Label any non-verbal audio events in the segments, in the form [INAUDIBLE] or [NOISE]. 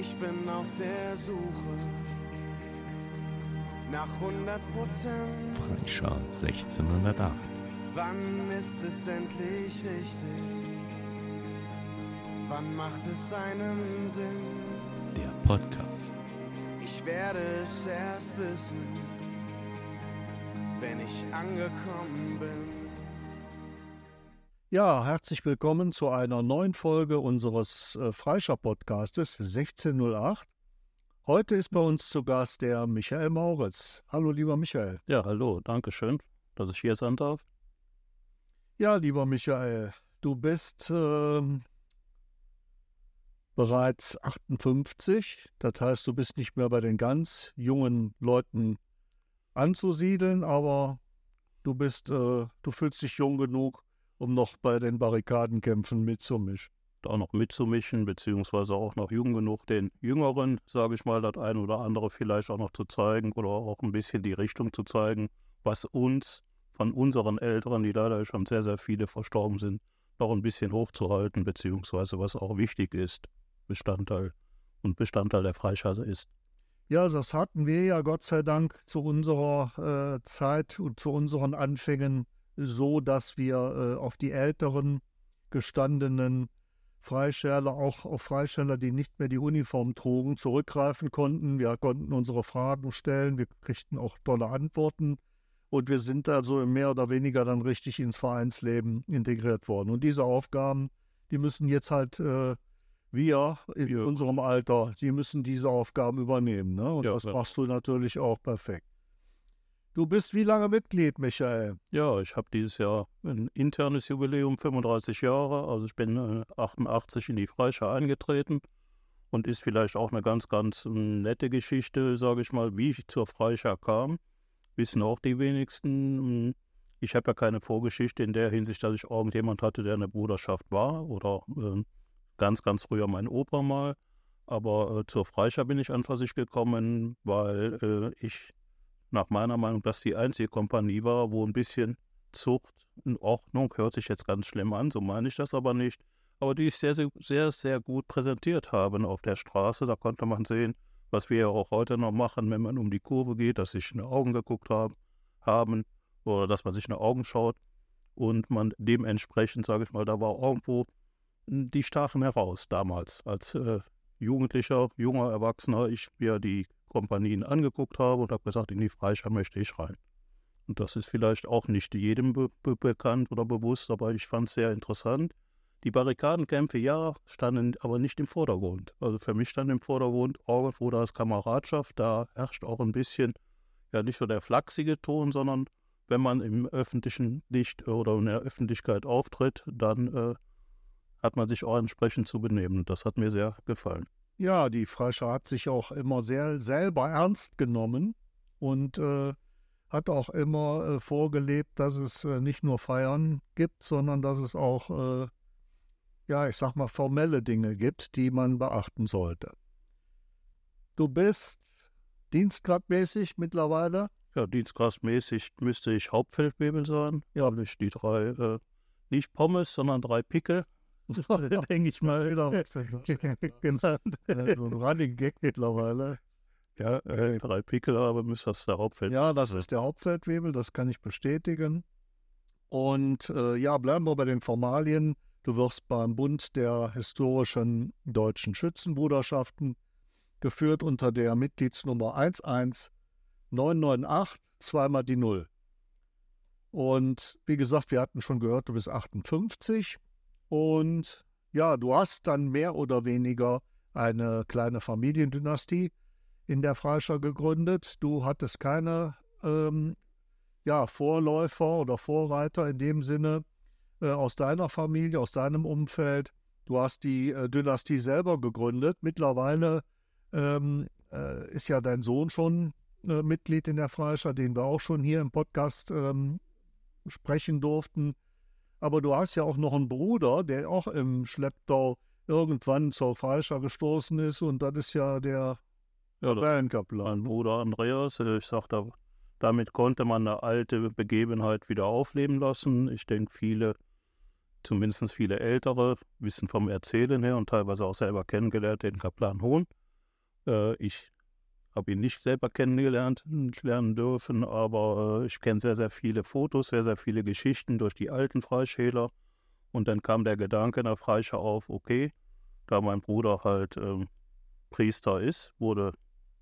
Ich bin auf der Suche nach 100 Prozent. Freischar 1608. Wann ist es endlich richtig? Wann macht es einen Sinn? Der Podcast. Ich werde es erst wissen, wenn ich angekommen bin. Ja, herzlich willkommen zu einer neuen Folge unseres äh, Freischar-Podcastes 1608. Heute ist bei uns zu Gast der Michael Mauritz. Hallo, lieber Michael. Ja, hallo, danke schön, dass ich hier sein darf. Ja, lieber Michael, du bist ähm, bereits 58. Das heißt, du bist nicht mehr bei den ganz jungen Leuten anzusiedeln, aber du bist, äh, du fühlst dich jung genug, um noch bei den Barrikadenkämpfen mitzumischen. Da noch mitzumischen, beziehungsweise auch noch jung genug, den Jüngeren, sage ich mal, das ein oder andere vielleicht auch noch zu zeigen oder auch ein bisschen die Richtung zu zeigen, was uns von unseren Älteren, die leider schon sehr, sehr viele verstorben sind, noch ein bisschen hochzuhalten, beziehungsweise was auch wichtig ist, Bestandteil und Bestandteil der Freischase ist. Ja, das hatten wir ja Gott sei Dank zu unserer äh, Zeit und zu unseren Anfängen so, dass wir äh, auf die älteren gestandenen Freischärler, auch auf Freischärler, die nicht mehr die Uniform trugen, zurückgreifen konnten. Wir konnten unsere Fragen stellen, wir kriegten auch tolle Antworten und wir sind also mehr oder weniger dann richtig ins Vereinsleben integriert worden. Und diese Aufgaben, die müssen jetzt halt äh, wir in Ja. unserem Alter, die müssen diese Aufgaben übernehmen. Ne? Und Ja, das ja. machst du natürlich auch perfekt. Du bist wie lange Mitglied, Michael? Ja, ich habe dieses Jahr ein internes Jubiläum, 35 Jahre. Also ich bin äh, 88 in die Freischar eingetreten und ist vielleicht auch eine ganz, ganz nette Geschichte, sage ich mal, wie ich zur Freischar kam. Wissen auch die wenigsten. Ich habe ja keine Vorgeschichte in der Hinsicht, dass ich irgendjemand hatte, der in der Bruderschaft war oder äh, ganz, ganz früher mein Opa mal. Aber äh, zur Freischar bin ich an sich gekommen, weil äh, ich nach meiner Meinung das die einzige Kompanie war, wo ein bisschen Zucht in Ordnung, hört sich jetzt ganz schlimm an, so meine ich das aber nicht, aber die ich sehr, sehr, sehr, sehr gut präsentiert haben auf der Straße. Da konnte man sehen, was wir ja auch heute noch machen, wenn man um die Kurve geht, dass sich in die Augen geguckt haben, haben oder dass man sich in die Augen schaut und man dementsprechend, sage ich mal, da war irgendwo die stachen heraus damals als äh, Jugendlicher, junger Erwachsener, ich mir die Kompanien angeguckt habe und habe gesagt, in die Freischar möchte ich rein. Und das ist vielleicht auch nicht jedem be be bekannt oder bewusst, aber ich fand es sehr interessant. Die Barrikadenkämpfe, ja, standen aber nicht im Vordergrund. Also für mich stand im Vordergrund irgendwo da ist Kameradschaft, da herrscht auch ein bisschen, ja, nicht so der flachsige Ton, sondern wenn man im öffentlichen Licht oder in der Öffentlichkeit auftritt, dann äh, hat man sich auch entsprechend zu benehmen. Das hat mir sehr gefallen. Ja, die Freischar hat sich auch immer sehr selber ernst genommen und äh, hat auch immer äh, vorgelebt, dass es äh, nicht nur Feiern gibt, sondern dass es auch, äh, ja, ich sag mal, formelle Dinge gibt, die man beachten sollte. Du bist dienstgradmäßig mittlerweile. Ja, dienstgrasmäßig müsste ich Hauptfeldwebel sein. Ja. Habe ich die drei, äh, nicht Pommes, sondern drei Pickel. Denke ich mal. [LAUGHS] genau. so ein Running Gag mittlerweile. Ja, äh, drei Pickel habe, müsste das der Hauptfeld. Ja, das ist der Hauptfeldwebel, das kann ich bestätigen. Und äh, ja, bleiben wir bei den Formalien. Du wirst beim Bund der historischen deutschen Schützenbruderschaften geführt unter der Mitgliedsnummer 11998, zweimal die Null. Und wie gesagt, wir hatten schon gehört, du bist 58 und ja, du hast dann mehr oder weniger eine kleine Familiendynastie in der Freischar gegründet. Du hattest keine ähm, ja, Vorläufer oder Vorreiter in dem Sinne äh, aus deiner Familie, aus deinem Umfeld. Du hast die äh, Dynastie selber gegründet. Mittlerweile ähm, äh, ist ja dein Sohn schon äh, Mitglied in der Freischar, den wir auch schon hier im Podcast ähm, sprechen durften. Aber du hast ja auch noch einen Bruder, der auch im Schlepptau irgendwann zur Freischar gestoßen ist und das ist ja der Ja, Wellenkaplan. mein Bruder Andreas. äh, Ich sagte, damit konnte man eine alte Begebenheit wieder aufleben lassen. Ich denke, viele, zumindest viele Ältere, wissen vom Erzählen her und teilweise auch selber kennengelernt, den Kaplan Hohn. Äh, ich habe ihn nicht selber kennengelernt, lernen dürfen, aber äh, ich kenne sehr, sehr viele Fotos, sehr, sehr viele Geschichten durch die alten Freischäler. Und dann kam der Gedanke in der Freischau auf, okay, da mein Bruder halt ähm, Priester ist, wurde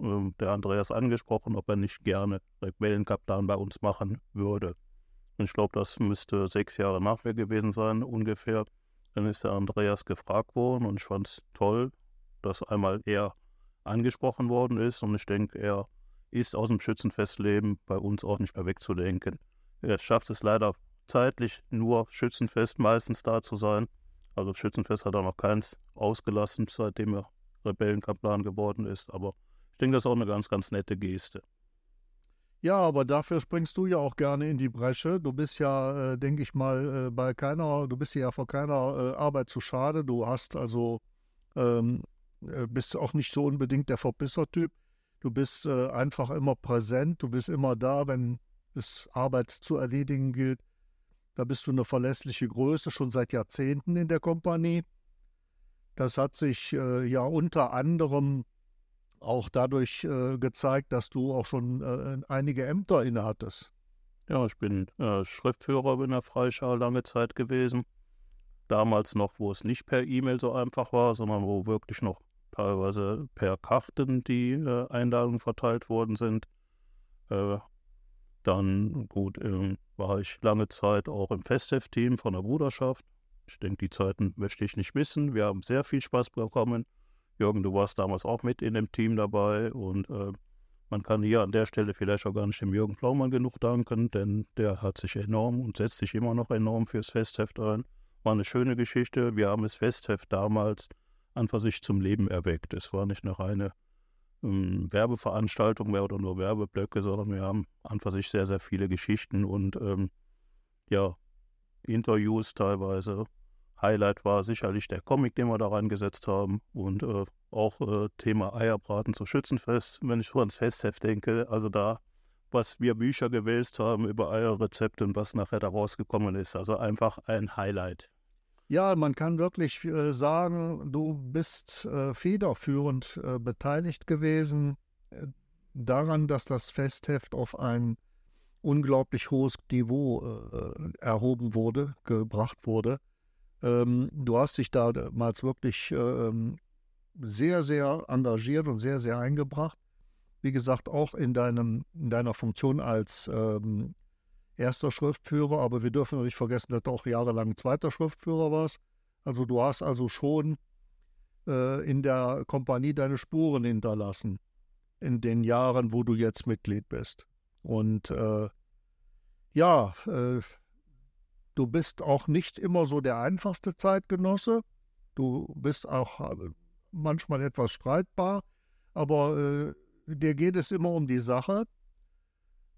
ähm, der Andreas angesprochen, ob er nicht gerne Rebellenkaplan bei uns machen würde. Und ich glaube, das müsste sechs Jahre nach mir gewesen sein, ungefähr. Dann ist der Andreas gefragt worden und ich fand es toll, dass einmal er angesprochen worden ist und ich denke, er ist aus dem Schützenfestleben bei uns auch nicht mehr wegzudenken. Er schafft es leider zeitlich nur Schützenfest meistens da zu sein. Also Schützenfest hat er noch keins ausgelassen, seitdem er Rebellenkaplan geworden ist. Aber ich denke, das ist auch eine ganz, ganz nette Geste. Ja, aber dafür springst du ja auch gerne in die Bresche. Du bist ja, äh, denke ich mal, äh, bei keiner, du bist ja vor keiner äh, Arbeit zu schade. Du hast also, ähm, äh, bist auch nicht so unbedingt der Verbisser-Typ. Du bist äh, einfach immer präsent, du bist immer da, wenn es Arbeit zu erledigen gilt. Da bist du eine verlässliche Größe, schon seit Jahrzehnten in der Kompanie. Das hat sich äh, ja unter anderem auch dadurch äh, gezeigt, dass du auch schon äh, einige Ämter innehattest. Ja, ich bin äh, Schriftführer in der Freischau lange Zeit gewesen. Damals noch, wo es nicht per E-Mail so einfach war, sondern wo wirklich noch teilweise per Karten die äh, Einladungen verteilt worden sind. Äh, dann, gut, ähm, war ich lange Zeit auch im Festheft-Team von der Bruderschaft. Ich denke, die Zeiten möchte ich nicht missen. Wir haben sehr viel Spaß bekommen. Jürgen, du warst damals auch mit in dem Team dabei und äh, man kann hier an der Stelle vielleicht auch gar nicht dem Jürgen Plaumann genug danken, denn der hat sich enorm und setzt sich immer noch enorm fürs Festheft ein. War eine schöne Geschichte. Wir haben das Festheft damals an für sich zum Leben erweckt. Es war nicht eine reine ähm, Werbeveranstaltung mehr oder nur Werbeblöcke, sondern wir haben an für sich sehr, sehr viele Geschichten und ähm, ja, Interviews teilweise Highlight war sicherlich der Comic, den wir da reingesetzt haben und äh, auch äh, Thema Eierbraten zu Schützenfest, wenn ich so ans Festheft denke. Also da, was wir Bücher gewälzt haben über Eierrezepte und was nachher da rausgekommen ist. Also einfach ein Highlight. Ja, man kann wirklich äh, sagen, du bist äh, federführend äh, beteiligt gewesen daran, dass das Festheft auf ein unglaublich hohes Niveau erhoben wurde, gebracht wurde. Ähm, du hast dich damals wirklich ähm, sehr, sehr engagiert und sehr, sehr eingebracht. Wie gesagt, auch in, deinem, in deiner Funktion als ähm, erster Schriftführer, aber wir dürfen nicht vergessen, dass du auch jahrelang zweiter Schriftführer warst. Also du hast also schon äh, in der Kompanie deine Spuren hinterlassen in den Jahren, wo du jetzt Mitglied bist. Und äh, ja, äh, Du bist auch nicht immer so der einfachste Zeitgenosse. Du bist auch äh, manchmal etwas streitbar, aber äh, dir geht es immer um die Sache.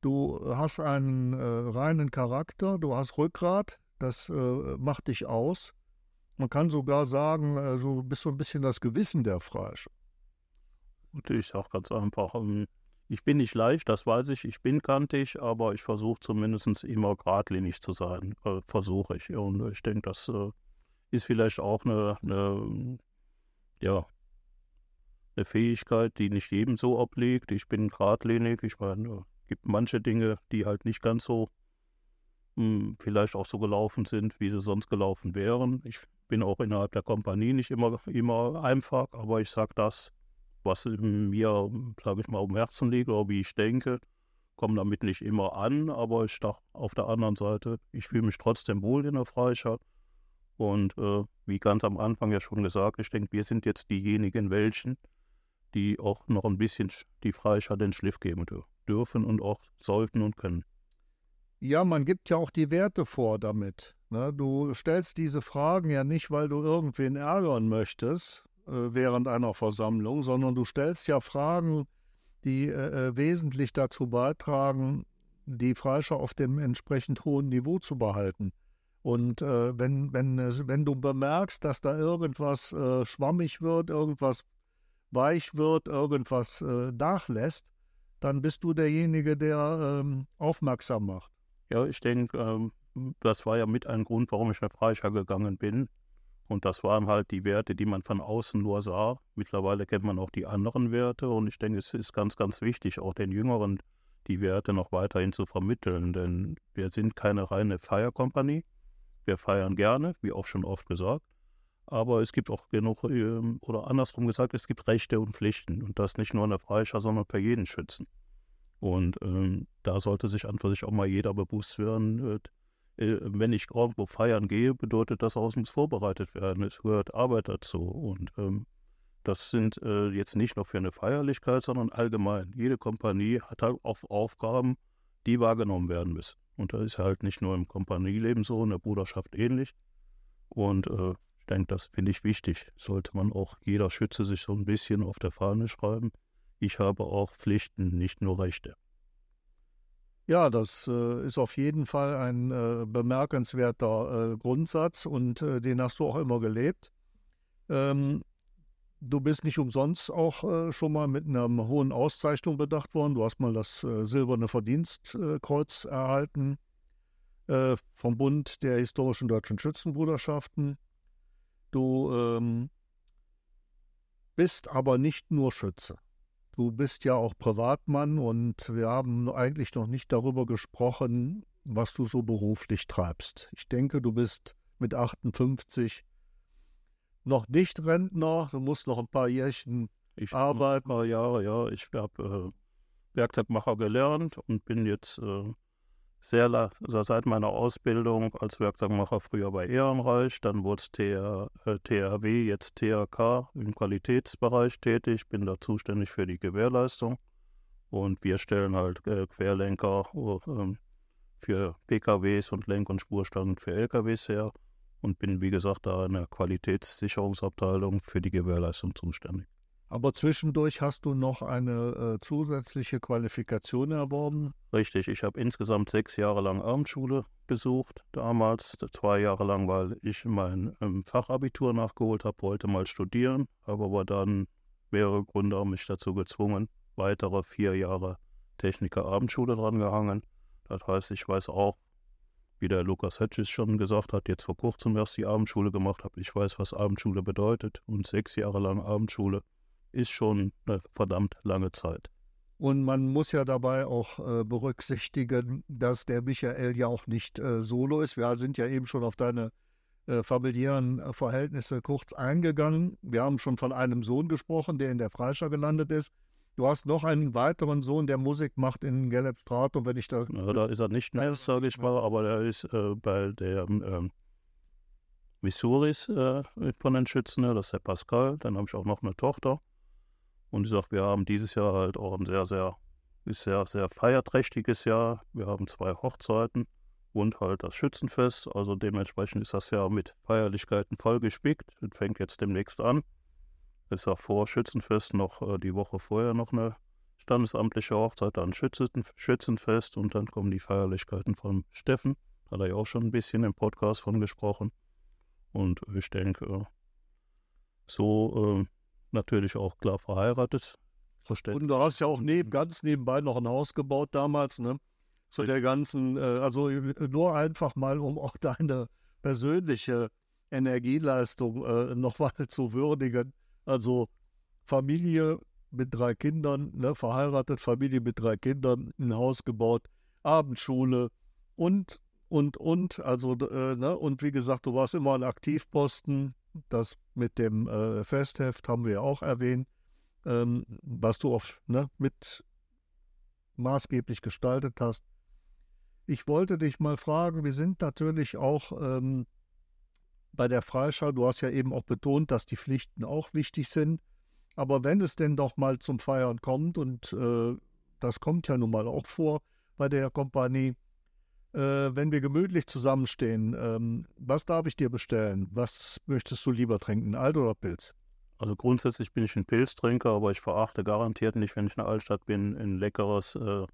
Du hast einen äh, reinen Charakter, du hast Rückgrat, das äh, macht dich aus. Man kann sogar sagen, äh, du bist so ein bisschen das Gewissen der Freische. Natürlich auch ganz einfach. Ähm, ich bin nicht leicht, das weiß ich. Ich bin kantig, aber ich versuche zumindest immer geradlinig zu sein. Äh, versuche ich. Und ich denke, das äh, ist vielleicht auch eine, eine, ja, eine Fähigkeit, die nicht jedem so obliegt. Ich bin geradlinig. Ich meine, gibt manche Dinge, die halt nicht ganz so mh, hm, vielleicht auch so gelaufen sind, wie sie sonst gelaufen wären. Ich bin auch innerhalb der Kompanie nicht immer, immer einfach, aber ich sage das, was mir, sage ich mal, um Herzen liegt oder wie ich denke, komme damit nicht immer an, aber ich dachte auf der anderen Seite, ich fühle mich trotzdem wohl in der Freistadt. Und äh, wie ganz am Anfang ja schon gesagt, ich denke, wir sind jetzt diejenigen welchen, die auch noch ein bisschen die Freistadt den Schliff geben dürfen und auch sollten und können. Ja, man gibt ja auch die Werte vor damit. Ne? Du stellst diese Fragen ja nicht, weil du irgendwen ärgern möchtest, äh, während einer Versammlung, sondern du stellst ja Fragen, die äh, äh, wesentlich dazu beitragen, die Freischau auf dem entsprechend hohen Niveau zu behalten. Und äh, wenn, wenn, wenn du bemerkst, dass da irgendwas äh, schwammig wird, irgendwas weich wird, irgendwas äh, nachlässt, dann bist du derjenige, der ähm, aufmerksam macht. Ja, ich denke, ähm, das war ja mit ein Grund, warum ich nach Freischau gegangen bin. Und das waren halt die Werte, die man von außen nur sah. Mittlerweile kennt man auch die anderen Werte und ich denke, es ist ganz, ganz wichtig, auch den Jüngeren die Werte noch weiterhin zu vermitteln, denn wir sind keine reine Feierkompanie. Wir feiern gerne, wie auch schon oft gesagt, aber es gibt auch genug, ähm, oder andersrum gesagt, es gibt Rechte und Pflichten und das nicht nur in der Freischau, sondern für jeden Schützen. Und ähm, da sollte sich an für sich auch mal jeder bewusst werden, äh, wenn ich irgendwo feiern gehe, bedeutet das auch, es muss vorbereitet werden. Es gehört Arbeit dazu. Und ähm, das sind äh, jetzt nicht nur für eine Feierlichkeit, sondern allgemein. Jede Kompanie hat halt auch Aufgaben, die wahrgenommen werden müssen. Und das ist halt nicht nur im Kompanieleben so, in der Bruderschaft ähnlich. Und äh, denke, das finde ich wichtig. Sollte man auch jeder Schütze sich so ein bisschen auf der Fahne schreiben. Ich habe auch Pflichten, nicht nur Rechte. Ja, das äh, ist auf jeden Fall ein äh, bemerkenswerter äh, Grundsatz und äh, den hast du auch immer gelebt. Ähm, du bist nicht umsonst auch äh, schon mal mit einer hohen Auszeichnung bedacht worden. Du hast mal das äh, Silberne Verdienstkreuz erhalten vom Bund der historischen deutschen Schützenbruderschaften. Du ähm, bist aber nicht nur Schütze. Du bist ja auch Privatmann und wir haben eigentlich noch nicht darüber gesprochen, was du so beruflich treibst. Ich denke, du bist mit 58 noch nicht Rentner, du musst noch ein paar Jährchen ich arbeiten. Ein paar Jahre, ja. Ich habe äh, Werkzeugmacher gelernt und bin jetzt äh, sehr also seit meiner Ausbildung als Werkzeugmacher früher bei Ehrenreich, dann wurde es TR, äh, THW, jetzt THK im Qualitätsbereich tätig, bin da zuständig für die Gewährleistung und wir stellen halt äh, Querlenker äh, für PKWs und Lenk- und Spurstangen für LKWs her und bin wie gesagt da in der Qualitätssicherungsabteilung für die Gewährleistung zuständig. Aber zwischendurch hast du noch eine äh, zusätzliche Qualifikation erworben. Richtig, ich habe insgesamt sechs Jahre lang Abendschule besucht. Damals zwei Jahre lang, weil ich mein ähm, Fachabitur nachgeholt habe, wollte mal studieren, habe aber dann mehrere Gründe haben mich dazu gezwungen, weitere vier Jahre Techniker Abendschule drangehangen. Das heißt, ich weiß auch, wie der Lukas Hedges schon gesagt hat, jetzt vor kurzem erst die Abendschule gemacht habe. Ich weiß, was Abendschule bedeutet und sechs Jahre lang Abendschule ist schon eine verdammt lange Zeit. Und man muss ja dabei auch äh, berücksichtigen, dass der Michael ja auch nicht äh, solo ist. Wir sind ja eben schon auf deine äh, familiären äh, Verhältnisse kurz eingegangen. Wir haben schon von einem Sohn gesprochen, der in der Freischau gelandet ist. Du hast noch einen weiteren Sohn, der Musik macht in Gelbstrat und wenn ich da. Ja, da ist er nicht mehr, sage ich mal, aber der ist äh, bei der ähm, Missouris äh, von den Schützen, das ist der Pascal. Dann habe ich auch noch eine Tochter. Und ich sage, wir haben dieses Jahr halt auch ein sehr, sehr, sehr, sehr feierträchtiges Jahr. Wir haben zwei Hochzeiten und halt das Schützenfest. Also dementsprechend ist das Jahr mit Feierlichkeiten vollgespickt. Das fängt jetzt demnächst an. Es ist auch vor Schützenfest noch äh, die Woche vorher noch eine standesamtliche Hochzeit, dann Schützen, Schützenfest und dann kommen die Feierlichkeiten von Steffen. Hat er ja auch schon ein bisschen im Podcast von gesprochen. Und ich denke, so äh, natürlich auch klar verheiratet. Verständlich. Und du hast ja auch neben, ganz nebenbei noch ein Haus gebaut damals, ne? Zu der ganzen, äh, also nur einfach mal, um auch deine persönliche Energieleistung äh, nochmal [LAUGHS] zu würdigen. Also Familie mit drei Kindern, ne, verheiratet, Familie mit drei Kindern, ein Haus gebaut, Abendschule und, und, und. Also, äh, ne, und wie gesagt, du warst immer ein Aktivposten, das mit dem äh, Festheft haben wir ja auch erwähnt, ähm, was du oft ne, mit maßgeblich gestaltet hast. Ich wollte dich mal fragen, wir sind natürlich auch ähm, bei der Freischau, du hast ja eben auch betont, dass die Pflichten auch wichtig sind. Aber wenn es denn doch mal zum Feiern kommt, und äh, das kommt ja nun mal auch vor bei der Kompanie, äh, wenn wir gemütlich zusammenstehen, ähm, was darf ich dir bestellen? Was möchtest du lieber trinken, Alt oder Pilz? Also grundsätzlich bin ich ein Pilztrinker, aber ich verachte garantiert nicht, wenn ich in der Altstadt bin, ein leckeres, äh,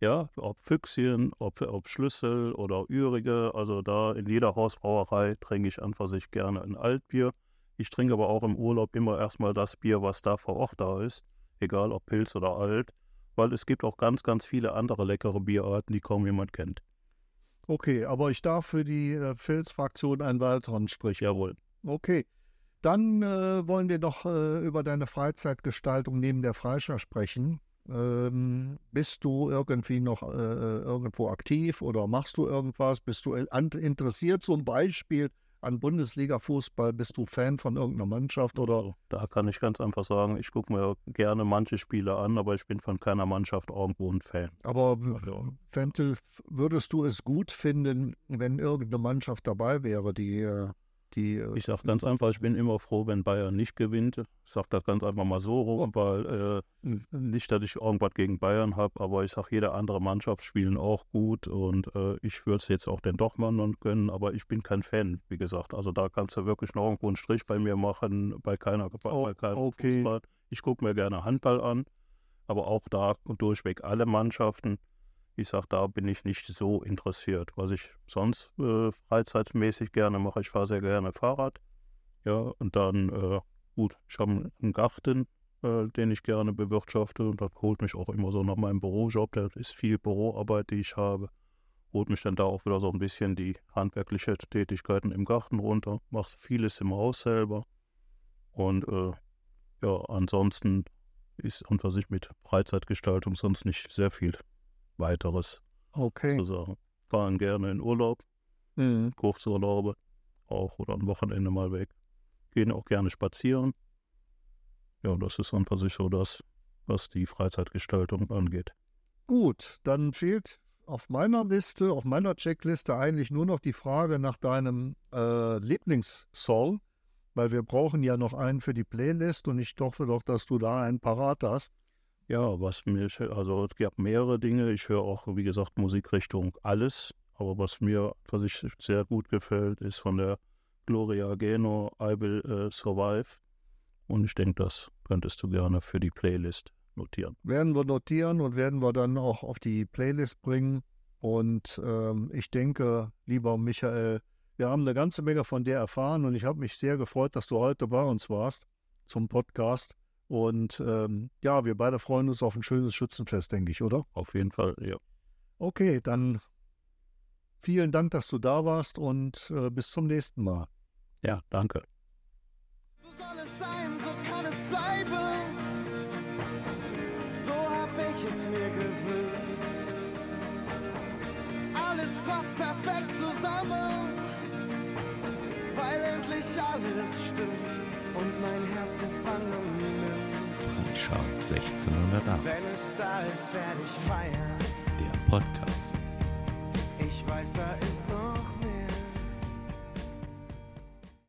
ja, ob Füchschen, ob, ob Schlüssel oder Ürige. Also da in jeder Hausbrauerei trinke ich an für sich gerne ein Altbier. Ich trinke aber auch im Urlaub immer erstmal das Bier, was da vor Ort da ist, egal ob Pilz oder Alt, weil es gibt auch ganz, ganz viele andere leckere Bierarten, die kaum jemand kennt. Okay, aber ich darf für die äh, Filzfraktion einen weiteren Strich. Jawohl. Okay. Dann äh, wollen wir noch äh, über deine Freizeitgestaltung neben der Freischar sprechen. Ähm, bist du irgendwie noch äh, irgendwo aktiv oder machst du irgendwas? Bist du interessiert zum Beispiel an Bundesliga-Fußball? Bist du Fan von irgendeiner Mannschaft oder? Da kann ich ganz einfach sagen, ich gucke mir gerne manche Spiele an, aber ich bin von keiner Mannschaft irgendwo ein Fan. Aber Fentel, würdest du es gut finden, wenn irgendeine Mannschaft dabei wäre, die äh, die, äh, ich sage ganz einfach, ich bin immer froh, wenn Bayern nicht gewinnt. Ich sage das ganz einfach mal so rum, weil äh, nicht, dass ich irgendwas gegen Bayern habe, aber ich sage, jede andere Mannschaft spielen auch gut und äh, ich würde es jetzt auch den Dortmundern gönnen, aber ich bin kein Fan, wie gesagt. Also da kannst du wirklich noch irgendwo einen Strich bei mir machen, bei keiner, oh, bei keinem okay. Fußball. Ich gucke mir gerne Handball an, aber auch da durchweg alle Mannschaften ich sage, da bin ich nicht so interessiert. Was ich sonst äh, freizeitmäßig gerne mache, ich fahre sehr gerne Fahrrad. Ja, und dann, äh, gut, ich habe einen Garten, äh, den ich gerne bewirtschafte und das holt mich auch immer so nach meinem Bürojob. Das ist viel Büroarbeit, die ich habe. Holt mich dann da auch wieder so ein bisschen die handwerkliche Tätigkeiten im Garten runter. Mache vieles im Haus selber. Und äh, ja, ansonsten ist unter sich mit Freizeitgestaltung sonst nicht sehr viel weiteres okay. zu sagen. Fahren gerne in Urlaub, mhm. Kurzurlaube auch oder am Wochenende mal weg. Gehen auch gerne spazieren. Ja, das ist einfach sich so das, was die Freizeitgestaltung angeht. Gut, dann fehlt auf meiner Liste, auf meiner Checkliste eigentlich nur noch die Frage nach deinem äh, Lieblingssong, weil wir brauchen ja noch einen für die Playlist und ich hoffe doch, dass du da einen parat hast. Ja, was mir, also es gab mehrere Dinge. Ich höre auch, wie gesagt, Musikrichtung alles. Aber was mir, was ich sehr gut gefällt, ist von der Gloria Geno I Will uh, Survive. Und ich denke, das könntest du gerne für die Playlist notieren. Werden wir notieren und werden wir dann auch auf die Playlist bringen. Und ähm, ich denke, lieber Michael, wir haben eine ganze Menge von dir erfahren und ich habe mich sehr gefreut, dass du heute bei uns warst zum Podcast. Und ähm, ja, wir beide freuen uns auf ein schönes Schützenfest, denke ich, oder? Auf jeden Fall, ja. Okay, dann vielen Dank, dass du da warst und äh, bis zum nächsten Mal. Ja, danke. Schau 1608. Wenn es da ist, werde ich feiern. Der Podcast. Ich weiß, da ist noch